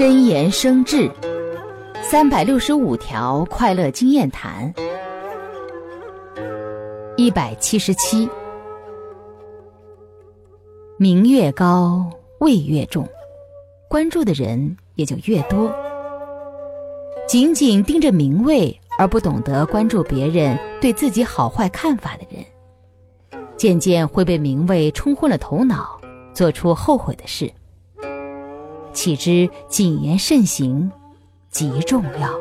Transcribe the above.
真言生智，三百六十五条快乐经验谈，一百七十七。名越高，位越重，关注的人也就越多。仅仅盯着名位而不懂得关注别人对自己好坏看法的人，渐渐会被名位冲昏了头脑，做出后悔的事。岂知谨言慎行，极重要。